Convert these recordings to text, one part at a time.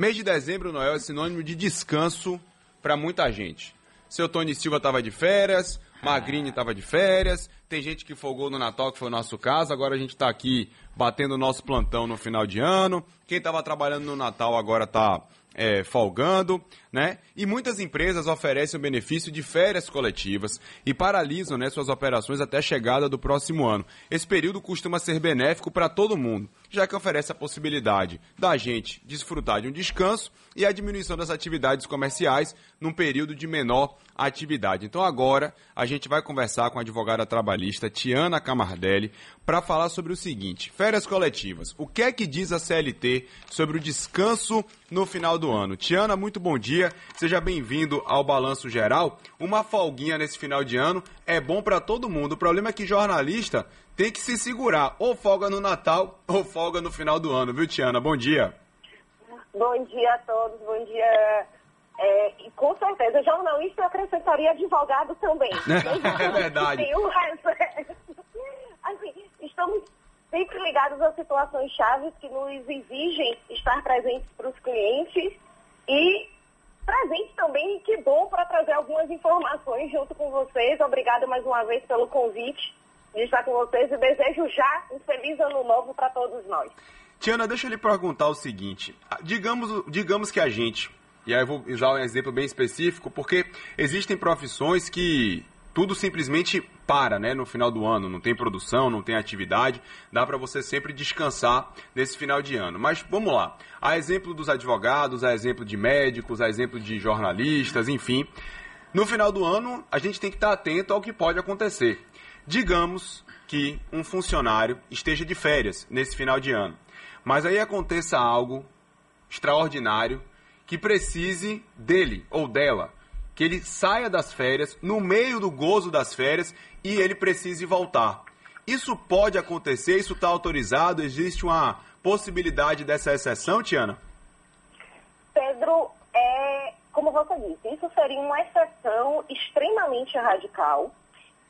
Mês de dezembro, Noel, é sinônimo de descanso para muita gente. Seu Tony Silva estava de férias, Magrini estava de férias, tem gente que folgou no Natal, que foi o nosso caso, agora a gente está aqui batendo o nosso plantão no final de ano. Quem estava trabalhando no Natal agora está é, folgando, né? E muitas empresas oferecem o benefício de férias coletivas e paralisam né, suas operações até a chegada do próximo ano. Esse período costuma ser benéfico para todo mundo, já que oferece a possibilidade da gente desfrutar de um descanso e a diminuição das atividades comerciais num período de menor atividade. Então agora a gente vai conversar com a advogada trabalhista Tiana Camardelli para falar sobre o seguinte: férias coletivas. O que é que diz a CLT sobre o descanso no final do ano? Tiana, muito bom dia. Seja bem-vindo ao Balanço Geral. Uma folguinha nesse final de ano é bom para todo mundo. O problema é que jornalista tem que se segurar, ou folga no Natal ou folga no final do ano, viu, Tiana? Bom dia. Bom dia a todos, bom dia. É, e com certeza, jornalista eu acrescentaria advogado também. é verdade. assim, estamos sempre ligados a situações chaves que nos exigem estar presentes para os clientes e presente também, que bom para trazer algumas informações junto com vocês. Obrigada mais uma vez pelo convite de estar com vocês e desejo já um feliz ano novo para todos nós. Tiana, deixa eu lhe perguntar o seguinte. Digamos, digamos que a gente, e aí eu vou usar um exemplo bem específico, porque existem profissões que tudo simplesmente para, né, no final do ano, não tem produção, não tem atividade, dá para você sempre descansar nesse final de ano. Mas vamos lá, a exemplo dos advogados, a exemplo de médicos, a exemplo de jornalistas, enfim, no final do ano a gente tem que estar atento ao que pode acontecer. Digamos que um funcionário esteja de férias nesse final de ano. Mas aí aconteça algo extraordinário que precise dele ou dela, que ele saia das férias, no meio do gozo das férias, e ele precise voltar. Isso pode acontecer, isso está autorizado, existe uma possibilidade dessa exceção, Tiana? Pedro, é, como você disse, isso seria uma exceção extremamente radical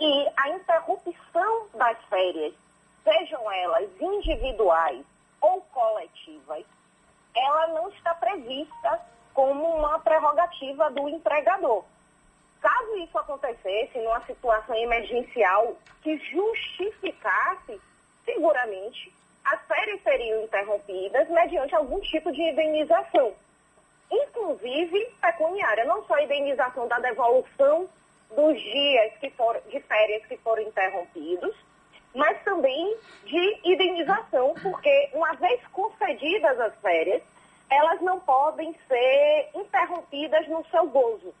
e a interrupção das férias, sejam elas individuais ou coletivas, ela não está prevista como uma prerrogativa do empregador. Caso isso acontecesse numa situação emergencial que justificasse, seguramente, as férias seriam interrompidas mediante algum tipo de indenização, inclusive pecuniária, não só a indenização da devolução dos dias que for, de férias que foram interrompidos, mas também de indenização, porque uma vez concedidas as férias, elas não podem ser interrompidas no seu gozo.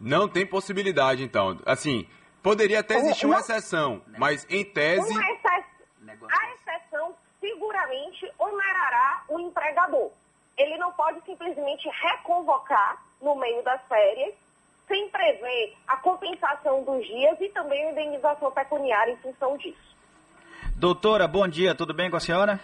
Não tem possibilidade, então. Assim, poderia até existir uma exceção, mas em tese. A exceção seguramente onerará o empregador. Ele não pode simplesmente reconvocar no meio das férias sem prever a compensação dos dias e também a indenização pecuniária em função disso. Doutora, bom dia, tudo bem com a senhora?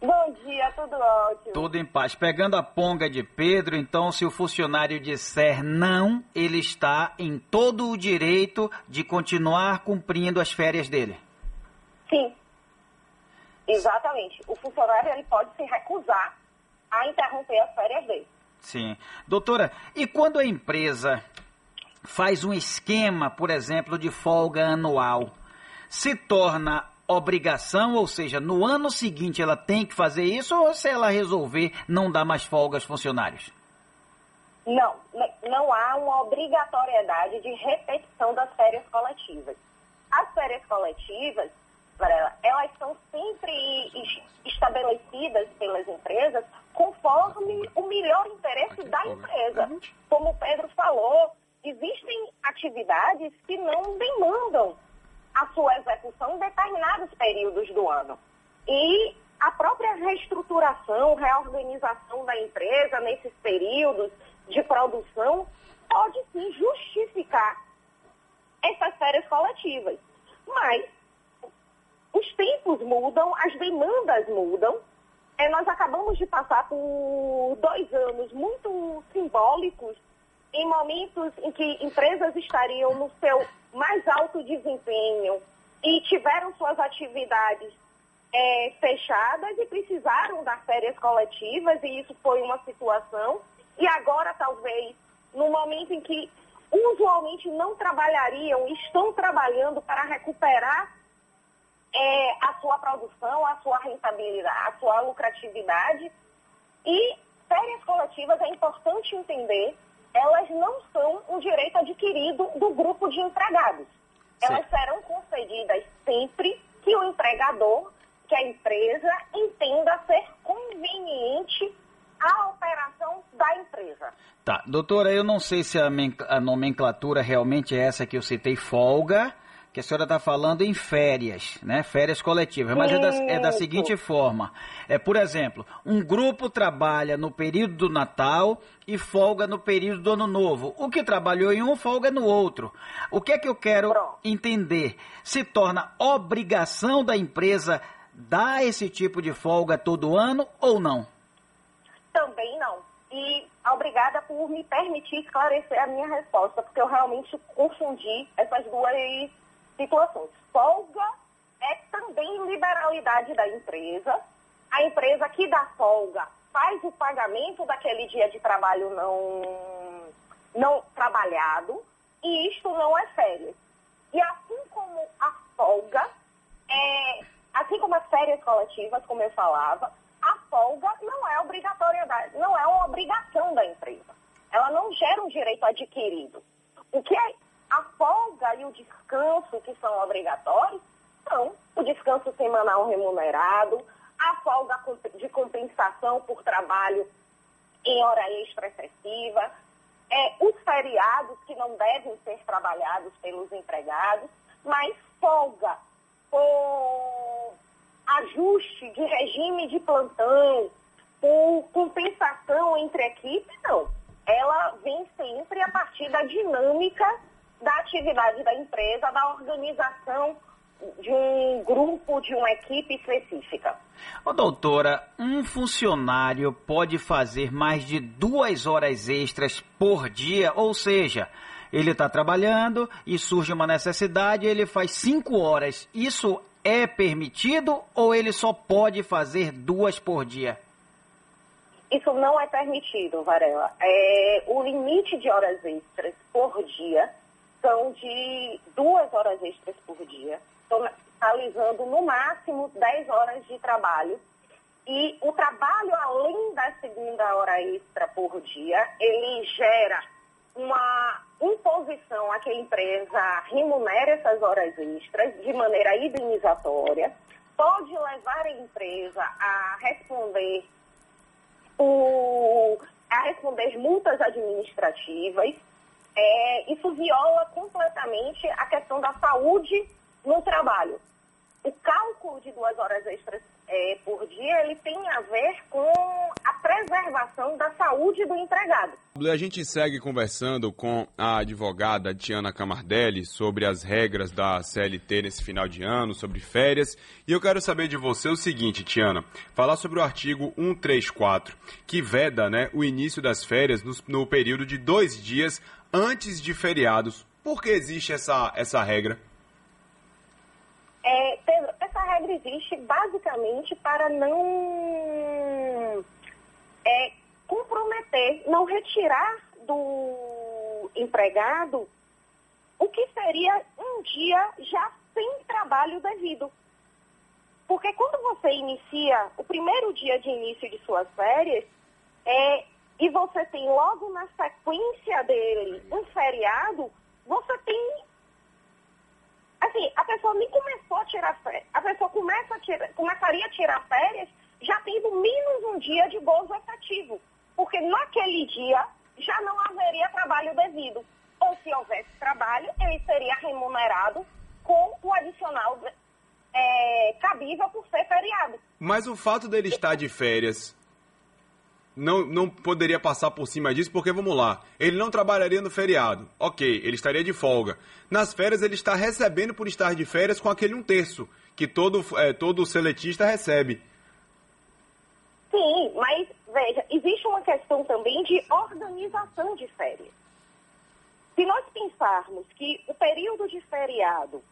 Bom dia, tudo ótimo. Tudo em paz. Pegando a ponga de Pedro, então, se o funcionário disser não, ele está em todo o direito de continuar cumprindo as férias dele. Sim, exatamente. O funcionário ele pode se recusar a interromper as férias dele. Sim. Doutora, e quando a empresa faz um esquema, por exemplo, de folga anual, se torna obrigação, ou seja, no ano seguinte ela tem que fazer isso, ou se ela resolver não dar mais folga aos funcionários? Não, não há uma obrigatoriedade de repetição das férias coletivas. As férias coletivas, elas são sempre estabelecidas pelas empresas conforme o melhor interesse da empresa. Como o Pedro falou, existem atividades que não demandam a sua execução em determinados períodos do ano. E a própria reestruturação, reorganização da empresa nesses períodos de produção pode sim justificar essas férias coletivas. Mas os tempos mudam, as demandas mudam é, nós acabamos de passar por dois anos muito simbólicos, em momentos em que empresas estariam no seu mais alto desempenho e tiveram suas atividades é, fechadas e precisaram das férias coletivas, e isso foi uma situação. E agora, talvez, no momento em que usualmente não trabalhariam, estão trabalhando para recuperar é, a sua produção, a sua rentabilidade, a sua lucratividade. E férias coletivas é importante entender, elas não são um direito adquirido do grupo de empregados. Elas serão concedidas sempre que o empregador, que a empresa entenda ser conveniente a operação da empresa. Tá, doutora, eu não sei se a, a nomenclatura realmente é essa que eu citei, folga, que a senhora está falando em férias, né? Férias coletivas, mas é da, é da, seguinte forma: é, por exemplo, um grupo trabalha no período do Natal e folga no período do Ano Novo. O que trabalhou em um folga no outro. O que é que eu quero entender? Se torna obrigação da empresa dar esse tipo de folga todo ano ou não? Também não. E obrigada por me permitir esclarecer a minha resposta, porque eu realmente confundi essas duas situações. Folga é também liberalidade da empresa. A empresa que dá folga faz o pagamento daquele dia de trabalho não, não trabalhado e isto não é férias. E assim como a folga, é, assim como as férias coletivas, como eu falava, a folga não é obrigatoriedade, não é uma obrigação da empresa. Ela não gera um direito adquirido. O que é a folga e o descanso obrigatórios são o descanso semanal remunerado, a folga de compensação por trabalho em hora extra excessiva, é, os feriados que não devem ser trabalhados pelos empregados, mas folga por ajuste de regime de plantão, por compensação entre equipes, não. Ela vem sempre a partir da dinâmica da atividade da empresa, da organização de um grupo, de uma equipe específica. Ô, doutora, um funcionário pode fazer mais de duas horas extras por dia, ou seja, ele está trabalhando e surge uma necessidade, ele faz cinco horas. Isso é permitido ou ele só pode fazer duas por dia? Isso não é permitido, Varela. É, o limite de horas extras por dia são de duas horas extras por dia, totalizando no máximo 10 horas de trabalho. E o trabalho, além da segunda hora extra por dia, ele gera uma imposição a que a empresa remunere essas horas extras de maneira indenizatória, pode levar a empresa a responder o, a responder multas administrativas é, isso viola completamente a questão da saúde no trabalho. O cálculo de duas horas extras é, por dia, ele tem a ver com a preservação da saúde do empregado. A gente segue conversando com a advogada Tiana Camardelli sobre as regras da CLT nesse final de ano, sobre férias. E eu quero saber de você o seguinte, Tiana, falar sobre o artigo 134, que veda né, o início das férias no, no período de dois dias antes de feriados. Por que existe essa, essa regra? É, Pedro, essa regra existe basicamente para não é, comprometer, não retirar do empregado o que seria um dia já sem trabalho devido. Porque quando você inicia o primeiro dia de início de suas férias, é, e você tem logo na sequência dele um feriado, você tem. Assim, a pessoa nem começou a tirar férias. A pessoa começa a tirar, começaria a tirar férias já tendo menos um dia de gozo efetivo. Porque naquele dia já não haveria trabalho devido. Ou se houvesse trabalho, ele seria remunerado com o adicional é, cabível por ser feriado. Mas o fato dele estar de férias não, não poderia passar por cima disso, porque vamos lá, ele não trabalharia no feriado, ok, ele estaria de folga. Nas férias ele está recebendo por estar de férias com aquele um terço que todo, é, todo seletista recebe. Sim, mas veja, existe uma questão também de organização de férias. Se nós pensarmos que o período de feriado,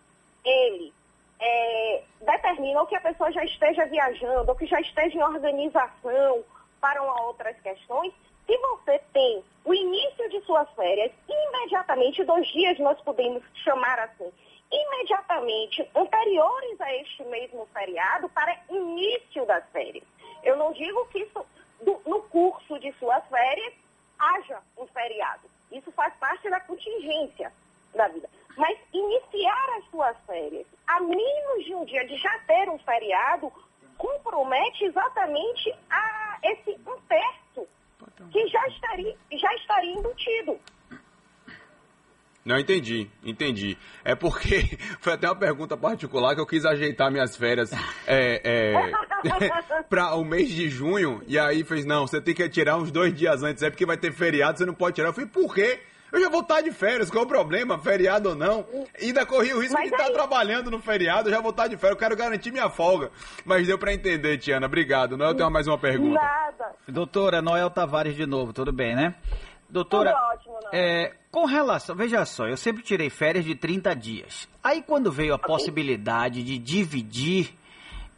ele é, determina ou que a pessoa já esteja viajando, ou que já esteja em organização para outras questões, se você tem o início de suas férias, imediatamente, dois dias nós podemos chamar assim, imediatamente anteriores a este mesmo feriado para início das férias. Eu não digo que isso, do, no curso de suas férias haja um feriado. Isso faz parte da contingência da vida. Mas iniciar as suas férias a menos de um dia de já ter um feriado compromete exatamente a esse um terço que já estaria, já estaria embutido. Não, entendi, entendi. É porque foi até uma pergunta particular que eu quis ajeitar minhas férias é, é, para o mês de junho, e aí fez, não, você tem que tirar uns dois dias antes, é porque vai ter feriado, você não pode tirar. Eu falei, por quê? Eu já vou estar de férias, qual é o problema? Feriado ou não? E ainda corri o risco Mas de estar trabalhando no feriado, eu já vou estar de férias, eu quero garantir minha folga. Mas deu para entender, Tiana, obrigado. Noel tem mais uma pergunta. Nada. Doutora Noel Tavares de novo, tudo bem, né? Doutora, ótimo. É, com relação, veja só, eu sempre tirei férias de 30 dias. Aí quando veio a okay. possibilidade de dividir,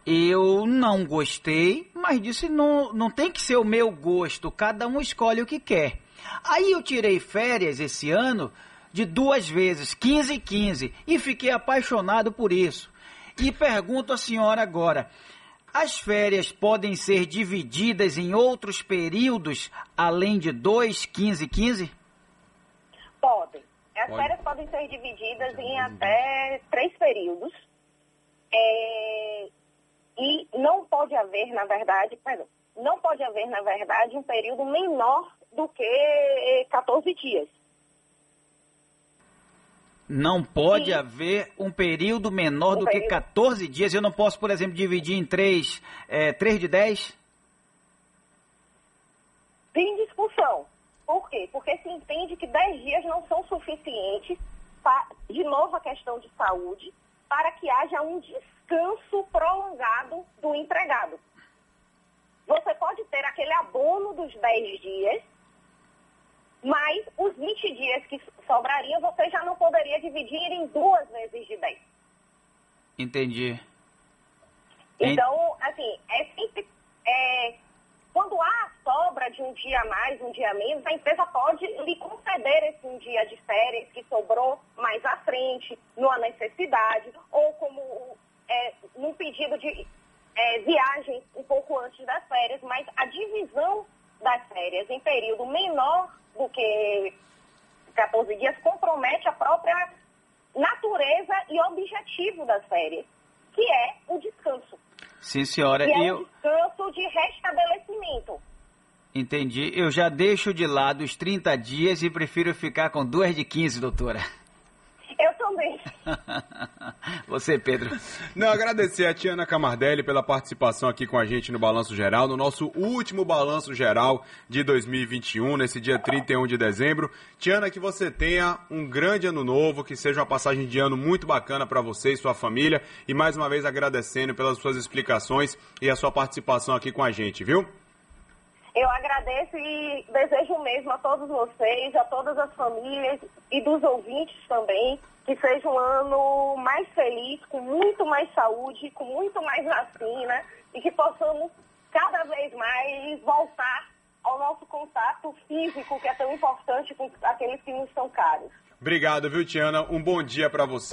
eu não gostei, mas disse não, não tem que ser o meu gosto, cada um escolhe o que quer. Aí eu tirei férias esse ano de duas vezes, 15 e 15, e fiquei apaixonado por isso. E pergunto à senhora agora, as férias podem ser divididas em outros períodos além de 2, 15 e 15? Podem. As Pode. férias podem ser divididas em até três períodos. É... E não pode haver, na verdade, perdão, não pode haver, na verdade, um período menor do que 14 dias. Não pode Sim. haver um período menor um do período... que 14 dias. Eu não posso, por exemplo, dividir em 3, é, 3 de 10? Tem discussão. Por quê? Porque se entende que 10 dias não são suficientes, para, de novo a questão de saúde, para que haja um descanso prolongado do empregado. Você pode ter aquele abono dos 10 dias, mas os 20 dias que sobrariam, você já não poderia dividir em duas vezes de 10. Entendi. Então, assim, é sempre. É, quando há sobra de um dia a mais, um dia a menos, a empresa pode lhe conceder esse um dia de férias que sobrou mais à frente, numa necessidade, ou como é, num pedido de é, viagem um pouco antes das férias, mas a divisão das férias em período menor do que 14 dias compromete a própria natureza e objetivo das férias, que é o descanso. Sim, senhora. Que é eu... o descanso de restabelecimento. Entendi. Eu já deixo de lado os 30 dias e prefiro ficar com duas de 15, doutora. Você, Pedro. Não, agradecer a Tiana Camardelli pela participação aqui com a gente no Balanço Geral, no nosso último Balanço Geral de 2021, nesse dia 31 de dezembro. Tiana, que você tenha um grande ano novo, que seja uma passagem de ano muito bacana para você e sua família. E mais uma vez agradecendo pelas suas explicações e a sua participação aqui com a gente, viu? Eu agradeço e desejo mesmo a todos vocês, a todas as famílias e dos ouvintes também, que seja um ano mais feliz, com muito mais saúde, com muito mais vacina e que possamos cada vez mais voltar ao nosso contato físico, que é tão importante com aqueles que nos são caros. Obrigado, viu, Tiana? Um bom dia para você.